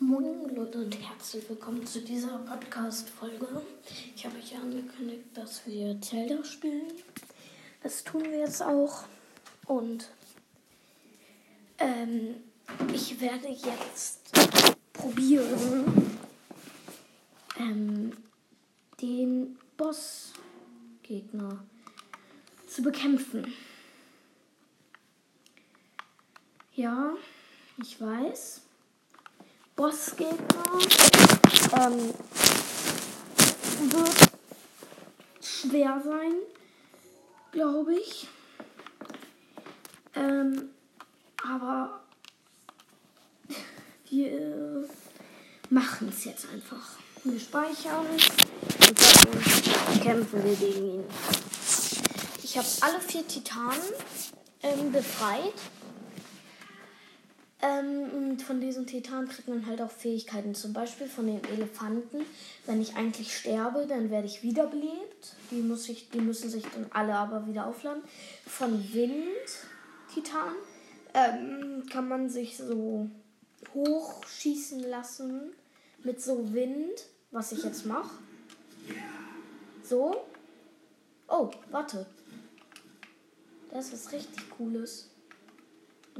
Moin Leute und herzlich willkommen zu dieser Podcast-Folge. Ich habe euch angekündigt, dass wir Zelda spielen. Das tun wir jetzt auch. Und ähm, ich werde jetzt probieren, ähm, den Bossgegner zu bekämpfen. Ja, ich weiß. Bossgegner ähm, wird schwer sein, glaube ich. Ähm, aber wir machen es jetzt einfach. Wir speichern und dann kämpfen wir gegen ihn. Ich habe alle vier Titanen ähm, befreit. Ähm, und von diesen Titanen kriegt man halt auch Fähigkeiten. Zum Beispiel von den Elefanten. Wenn ich eigentlich sterbe, dann werde ich wiederbelebt. Die, muss ich, die müssen sich dann alle aber wieder aufladen. Von Wind, Titan, ähm, kann man sich so hochschießen lassen mit so Wind, was ich jetzt mache. So. Oh, warte. Das ist richtig cooles.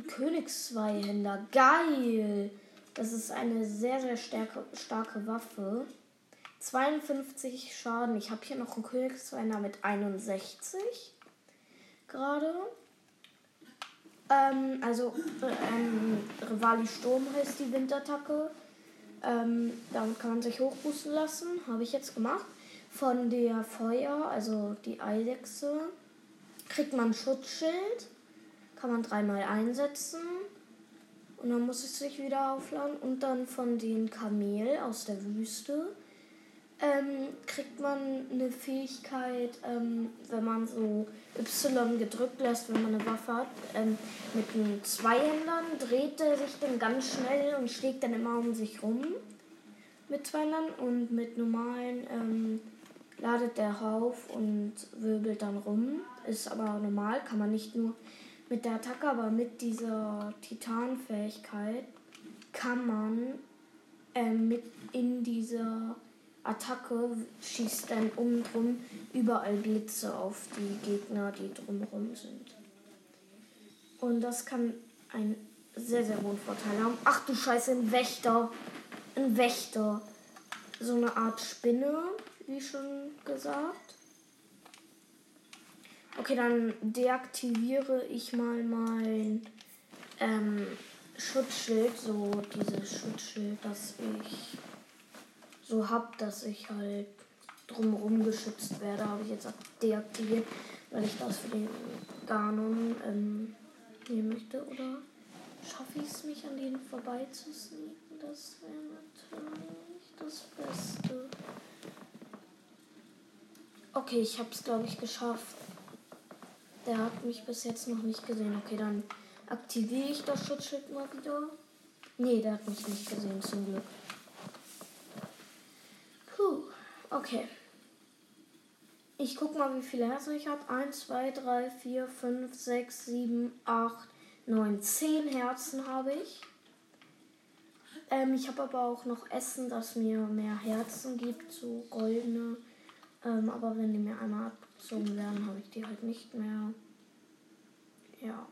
Königszweihänder. Geil. Das ist eine sehr, sehr starke, starke Waffe. 52 Schaden. Ich habe hier noch einen Königszweihänder mit 61. Gerade. Ähm, also, ähm, Rivali Sturm heißt die Windattacke. Ähm, damit kann man sich hochboosten lassen. Habe ich jetzt gemacht. Von der Feuer, also die Eidechse, kriegt man Schutzschild. Kann man dreimal einsetzen. Und dann muss es sich wieder aufladen. Und dann von den Kamel aus der Wüste ähm, kriegt man eine Fähigkeit, ähm, wenn man so Y gedrückt lässt, wenn man eine Waffe hat. Ähm, mit einem Zweihändern dreht er sich dann ganz schnell und schlägt dann immer um sich rum. Mit Zweihändern und mit normalen ähm, ladet der auf und wirbelt dann rum. Ist aber normal, kann man nicht nur mit der Attacke, aber mit dieser Titanfähigkeit kann man ähm, mit in dieser Attacke schießt dann um drum überall Blitze auf die Gegner, die drumherum sind. Und das kann einen sehr, sehr hohen Vorteil haben. Ach du Scheiße, ein Wächter. Ein Wächter. So eine Art Spinne, wie schon gesagt. Okay, dann deaktiviere ich mal mein ähm, Schutzschild. So dieses Schutzschild, das ich so habe, dass ich halt drumherum geschützt werde, habe ich jetzt auch deaktiviert, weil ich das für den Ganon ähm, nehmen möchte. Oder schaffe ich es, mich an denen vorbei zu sneaken? Das wäre natürlich das Beste. Okay, ich habe es, glaube ich, geschafft. Der hat mich bis jetzt noch nicht gesehen. Okay, dann aktiviere ich das Schutzschild mal wieder. Nee, der hat mich nicht gesehen, zum Glück. Puh, okay. Ich guck mal, wie viele Herzen ich habe. 1, 2, 3, 4, 5, 6, 7, 8, 9, 10 Herzen habe ich. Ähm, ich habe aber auch noch Essen, das mir mehr Herzen gibt, so goldene. Ähm, aber wenn die mir einmal abgezogen werden, habe ich die halt nicht mehr. Ja.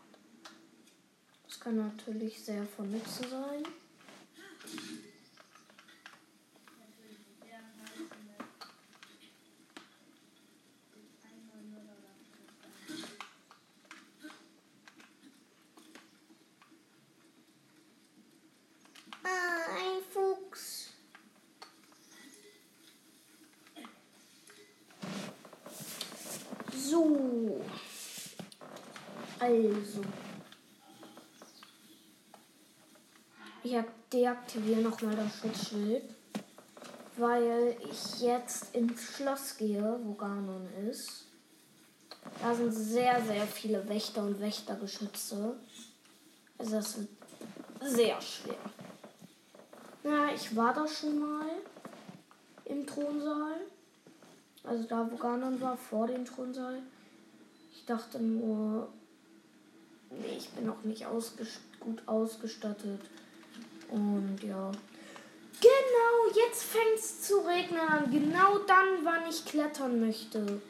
Das kann natürlich sehr von Nutzen sein. Ah, ein Fuchs. So. Also. Ich deaktiviere nochmal das Schutzschild, weil ich jetzt ins Schloss gehe, wo Ganon ist. Da sind sehr, sehr viele Wächter und Wächtergeschütze. Also das wird sehr schwer. Ja, ich war da schon mal im Thronsaal. Also da, wo Ganon war, vor dem Thronsaal. Ich dachte nur, bin noch nicht ausgest gut ausgestattet. Und ja, Oh, jetzt fängt es zu regnen an. Genau dann, wann ich klettern möchte.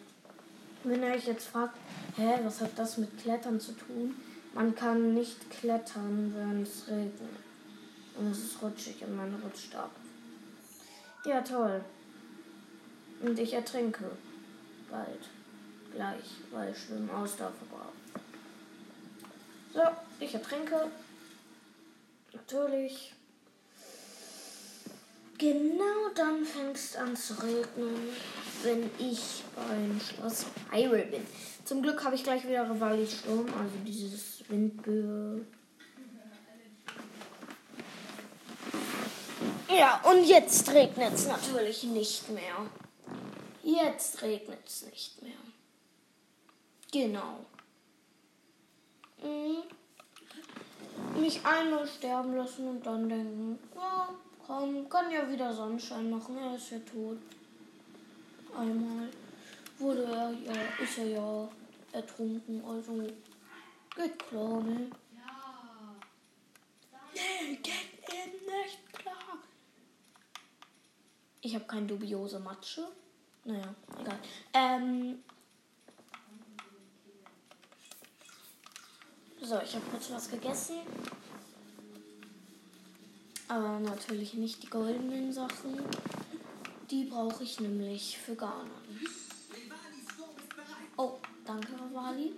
Wenn ihr euch jetzt fragt, hä, was hat das mit Klettern zu tun? Man kann nicht klettern, wenn es regnet. Und es ist rutschig und man rutscht ab. Ja, toll. Und ich ertrinke. Bald. Gleich, weil ich Schwimmen Ausdauer verbrauche. So, ich ertrinke. Natürlich. Genau dann fängt es an zu regnen, wenn ich beim Schloss Hyrule bin. Zum Glück habe ich gleich wieder Rivali Sturm, also dieses Windböe. Ja, und jetzt regnet es natürlich nicht mehr. Jetzt regnet es nicht mehr. Genau. Mhm. Mich einmal sterben lassen und dann denken, ja, komm, kann ja wieder Sonnenschein machen, er ist ja tot. Einmal wurde er, ja, ist er ja ertrunken, also geht klar, ne? Ja. Nee, geht eben nicht klar. Ich habe kein dubiose Matsche. Naja, egal. Ähm. So, ich habe kurz was gegessen. Aber natürlich nicht die goldenen Sachen. Die brauche ich nämlich für Ghana. Oh, danke, Ravali.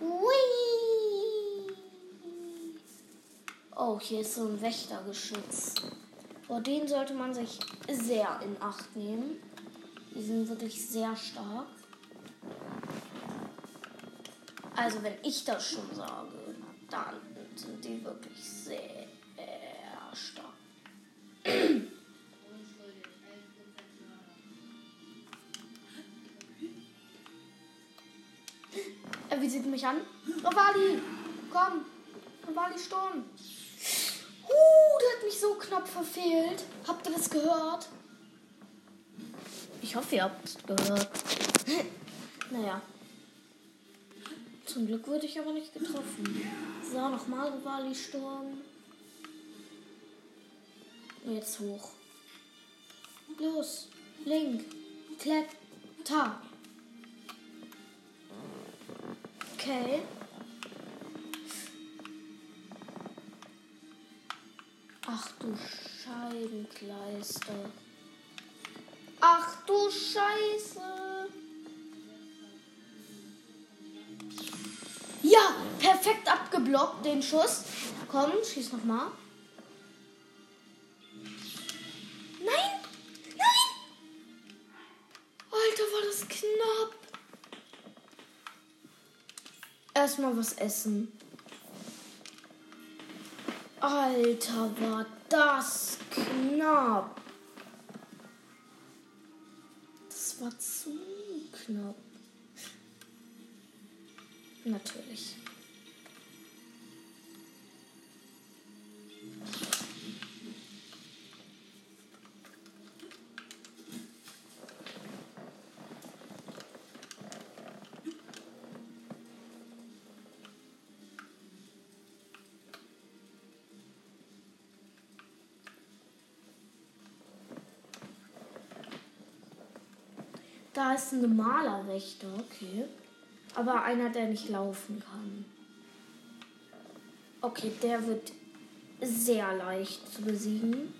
Hui. Oh, hier ist so ein Wächtergeschütz. Vor denen sollte man sich sehr in Acht nehmen. Die sind wirklich sehr stark. Also wenn ich das schon sage, dann sind die wirklich sehr stark. Wie sieht mich an? Ravali, komm. Ravali Sturm. Uh, der hat mich so knapp verfehlt. Habt ihr das gehört? Ich hoffe, ihr habt es gehört. naja. Zum Glück wurde ich aber nicht getroffen. So, nochmal Rivali Sturm. Jetzt hoch. Los, Link, Kletter. Okay. Ach du Scheibenkleister. Ach du Scheiße. Abgeblockt den Schuss. Komm, schieß noch mal. Nein! Nein! Alter, war das knapp. Erstmal was essen. Alter, war das knapp. Das war zu knapp. Natürlich. Da ist ein normaler Wächter, okay. Aber einer, der nicht laufen kann. Okay, der wird sehr leicht zu besiegen.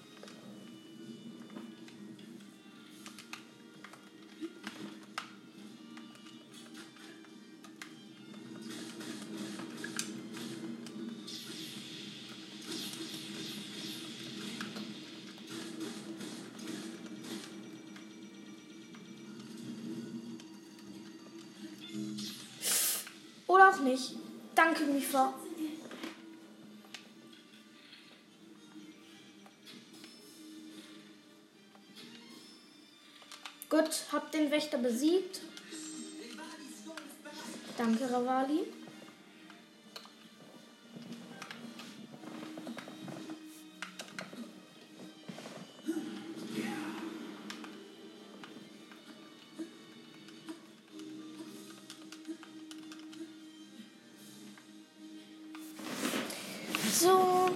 Mifa. Gut, hab den Wächter besiegt. Danke, Ravali. So,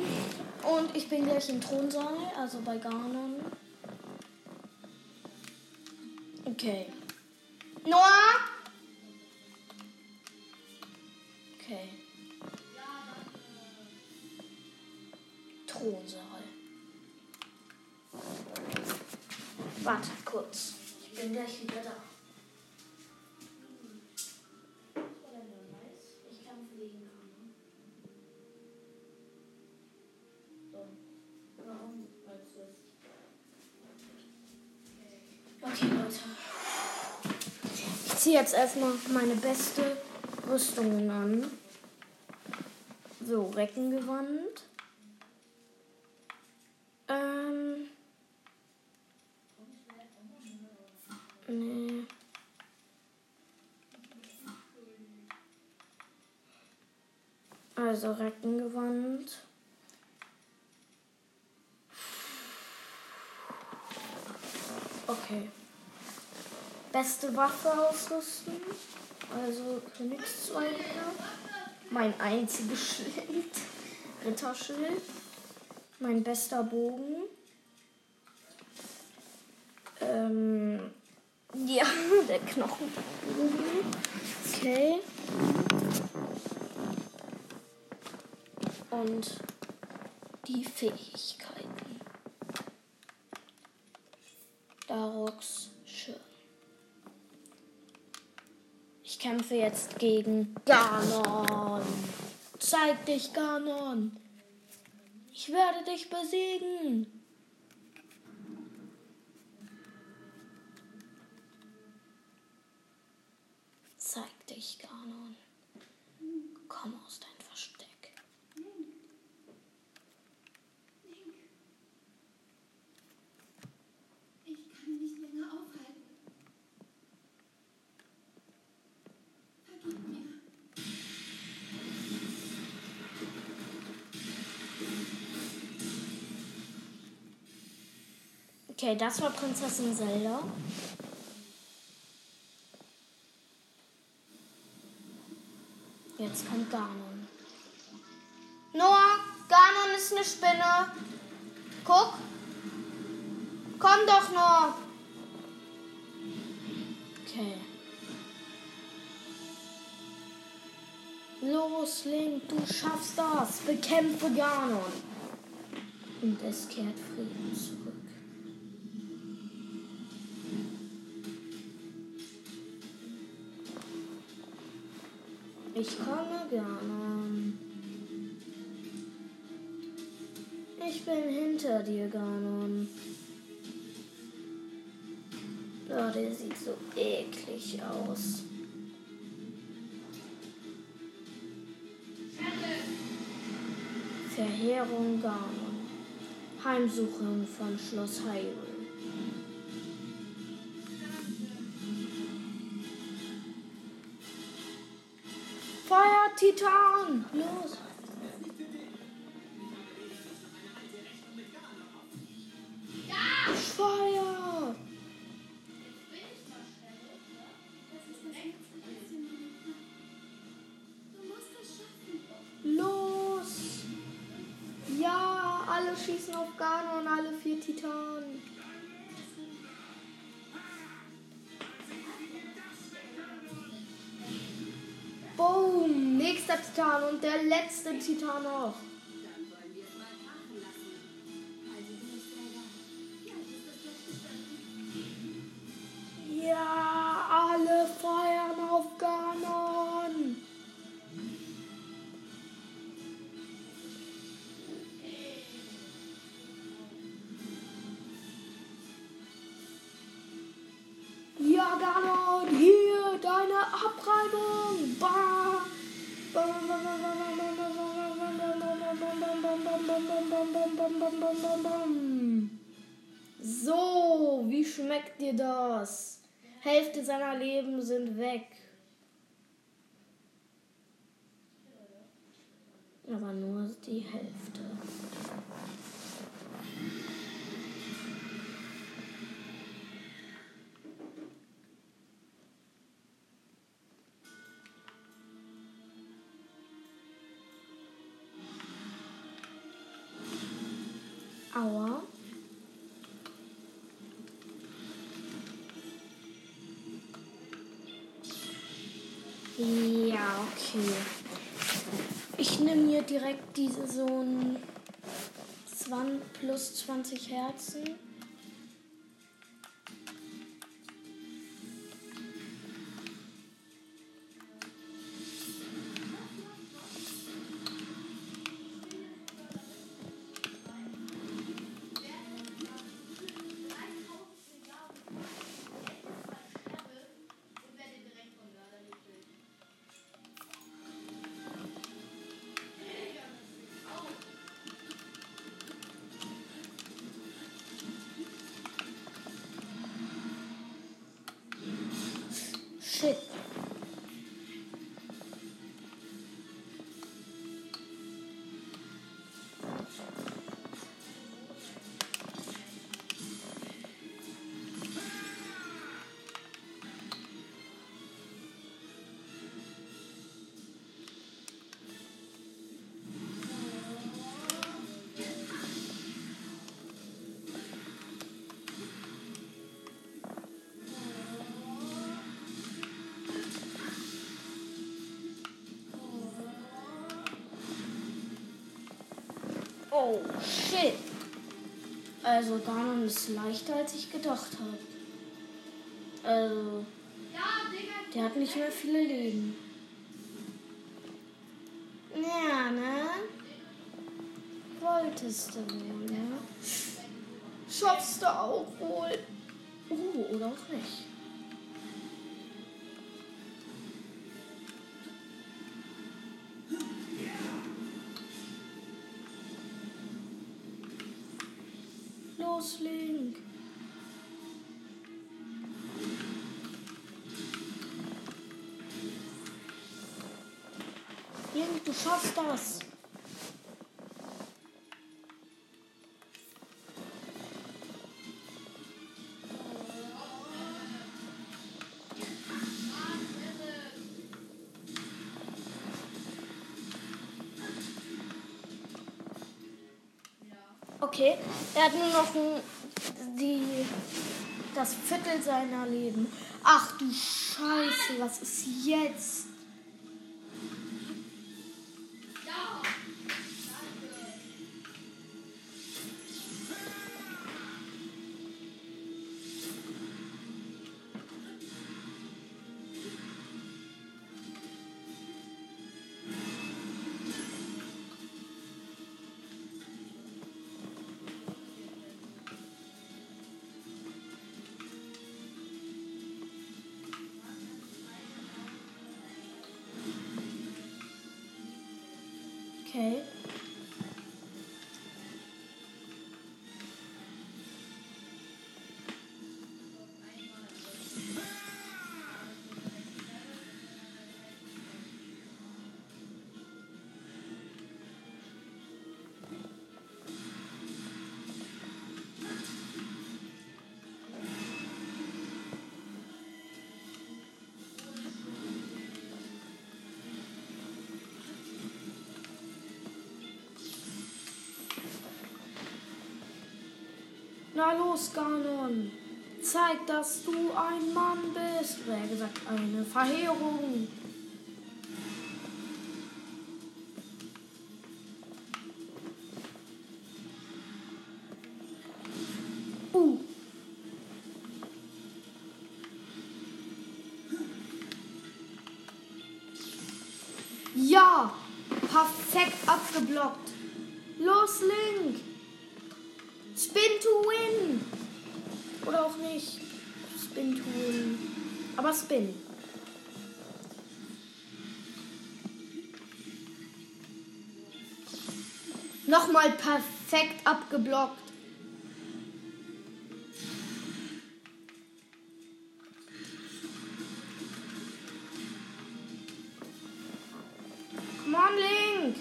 Und ich bin gleich im Thronsaal, also bei Ganon. Okay. Noah! Ich ziehe jetzt erstmal meine beste Rüstung an. So, Reckengewand. Ähm. Nee. Also Reckengewand. Okay. Beste Waffe ausrüsten. Also Königszweige. Mein einziges Schild. Ritterschild. Mein bester Bogen. Ähm, ja, der Knochenbogen. Okay. Und die Fähigkeiten. Darox kämpfe jetzt gegen Ganon. Zeig dich, Ganon. Ich werde dich besiegen. Zeig dich, Ganon. Komm aus dein Versteck. Ich kann mich nicht länger aufhalten. Vergib mir. Okay, das war Prinzessin Zelda. Jetzt kommt Ganon. Noah, Ganon ist eine Spinne. Guck. Komm doch nur. Okay. Los, Link, du schaffst das. Bekämpfe Ganon. Und es kehrt Frieden zurück. Ich komme, Ganon. Ich bin hinter dir, Ganon. Oh, der sieht so eklig aus. Verheerung Ganon. Heimsuchung von Schloss Hyrule. Alle schießen auf Ganon, alle vier Titanen. Boom! Nächster Titan und der letzte Titan noch. Dann So, wie schmeckt dir das? Hälfte seiner Leben sind weg. Aber nur die Hälfte. Ja, okay. Ich nehme mir direkt diese so ein 20 plus 20 Herzen. Oh, shit. Also, Ganon ist leichter, als ich gedacht habe. Also, der hat nicht mehr viele Leben. Ja, ne? Wolltest du wohl, ne? Schaffst du auch wohl. Oh, oder auch nicht. Du schaffst das. Okay, er hat nur noch die, das Viertel seiner Leben. Ach du Scheiße, was ist jetzt? Okay. Na los, Ganon. Zeig, dass du ein Mann bist. Oder gesagt, eine Verheerung. Nochmal perfekt abgeblockt. Come on, Link.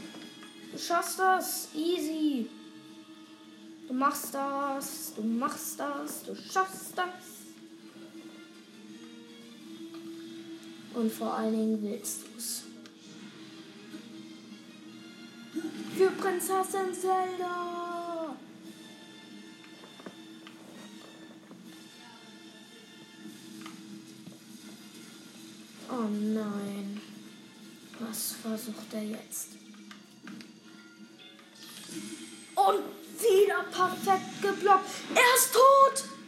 Du schaffst das. Easy. Du machst das, du machst das, du schaffst das. Und vor allen Dingen willst du's. für Prinzessin Zelda. Oh nein. Was versucht er jetzt? Und wieder perfekt geblockt. Er ist tot!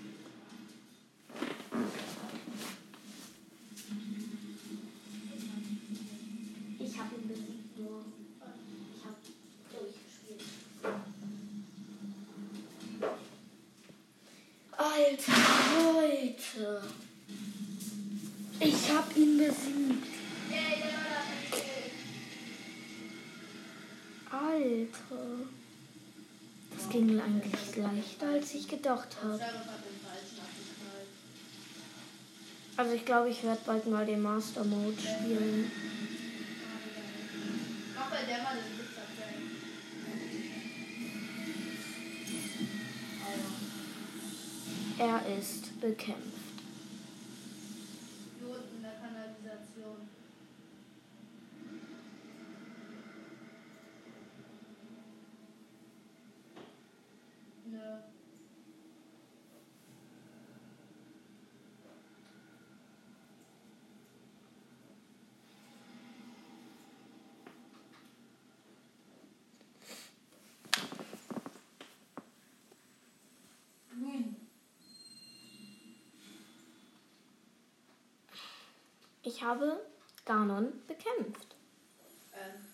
Ging eigentlich leichter, als ich gedacht habe. Also ich glaube, ich werde bald mal den Master Mode spielen. Er ist bekämpft. Hier unten in der Kanalisation. Nö. Grün. Ich habe Ganon bekämpft. Ähm.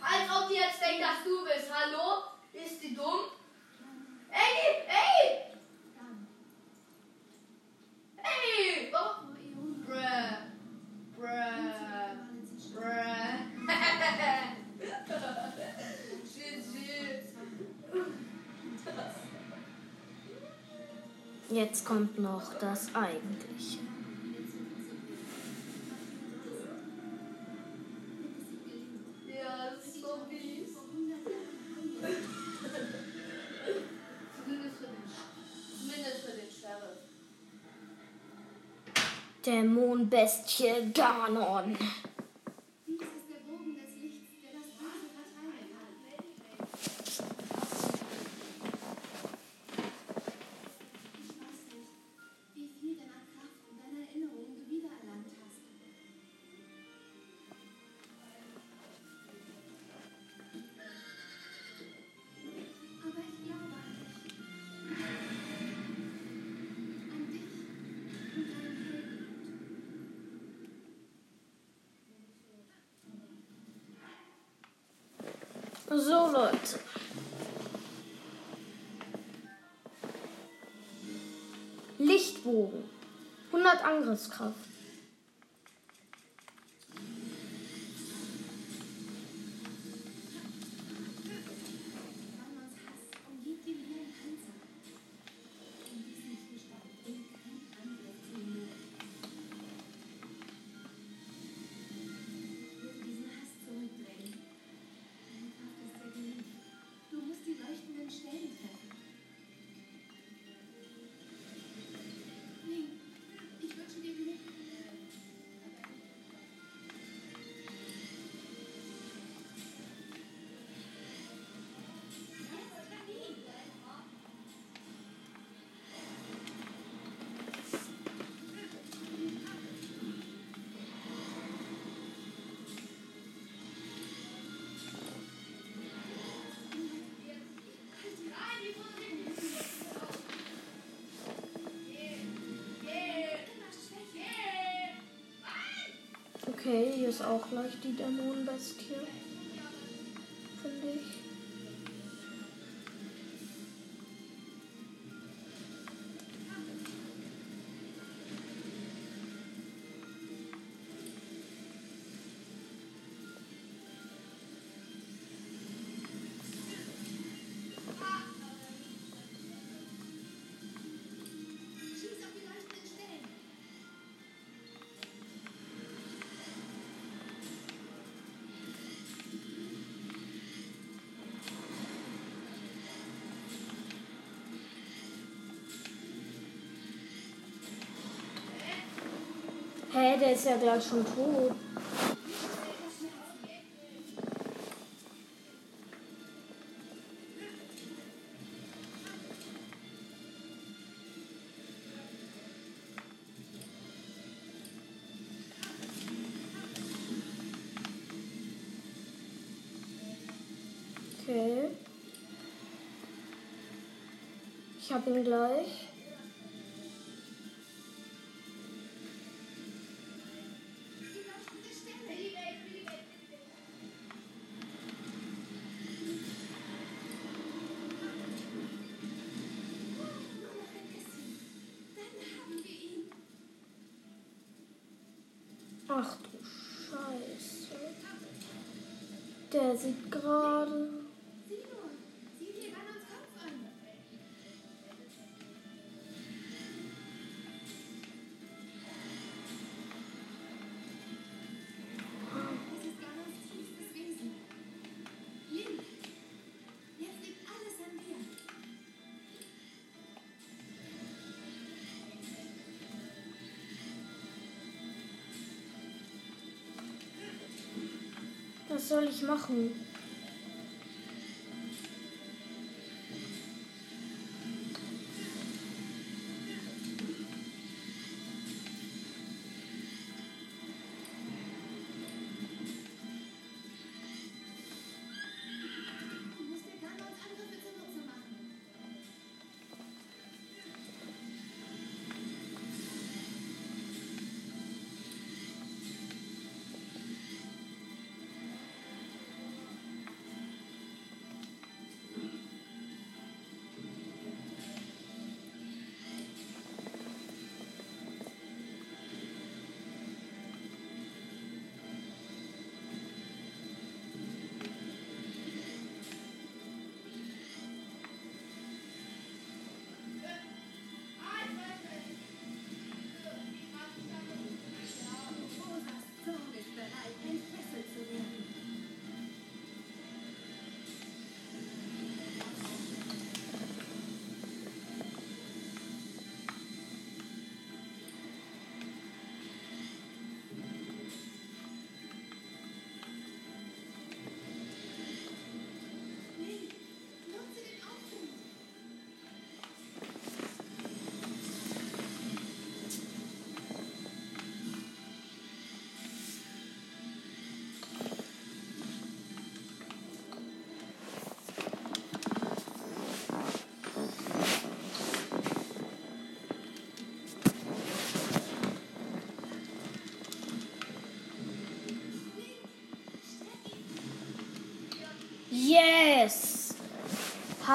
Als ob die jetzt denkt, dass du bist. Hallo? Ist die dumm? Ey, ey! Ey! Warum? Bruh. Bruh. Bruh. Jetzt kommt noch das Eigentliche. Dämonbestie Ganon. So, Leute. Lichtbogen. 100 Angriffskraft. Okay, hier ist auch gleich die Dämonenbestie. Hä, der ist ja gerade schon tot. Okay. Ich hab ihn gleich. Ach du Scheiße. Der sieht gerade. soll ich machen?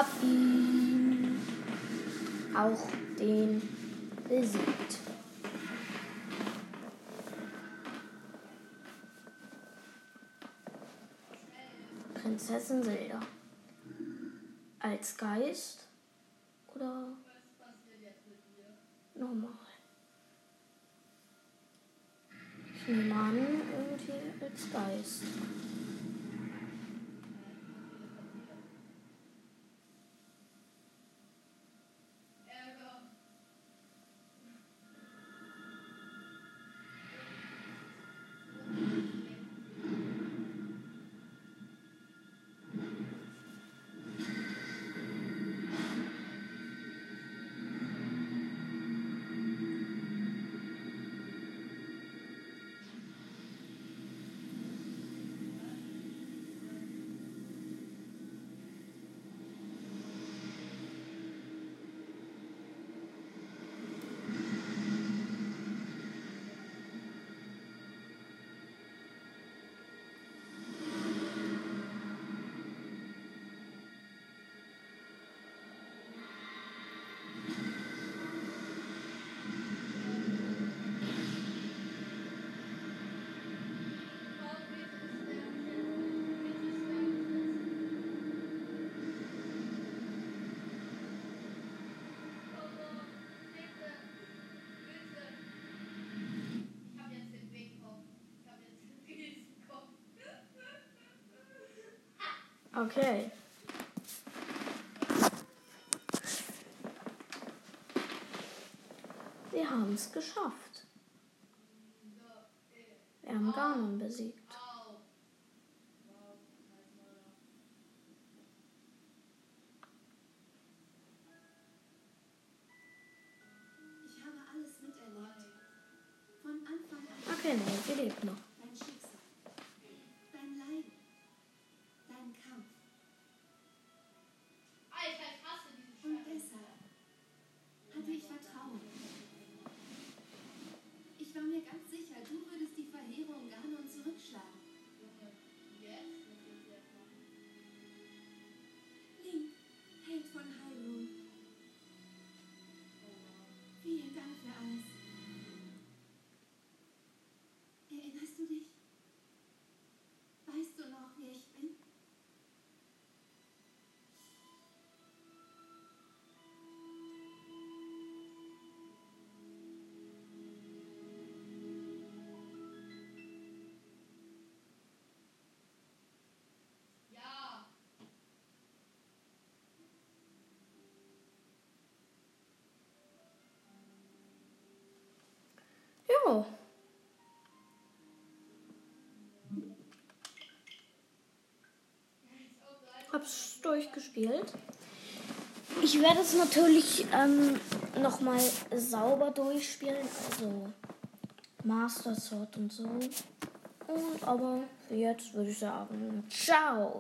habe ihn auch den besiegt. Prinzessin Zelda als Geist Okay. Wir haben es geschafft. Wir haben Ganon besiegt. Ja. Hab's durchgespielt. Ich werde es natürlich ähm, nochmal sauber durchspielen, also Master Sword und so. Und aber jetzt würde ich sagen, ciao.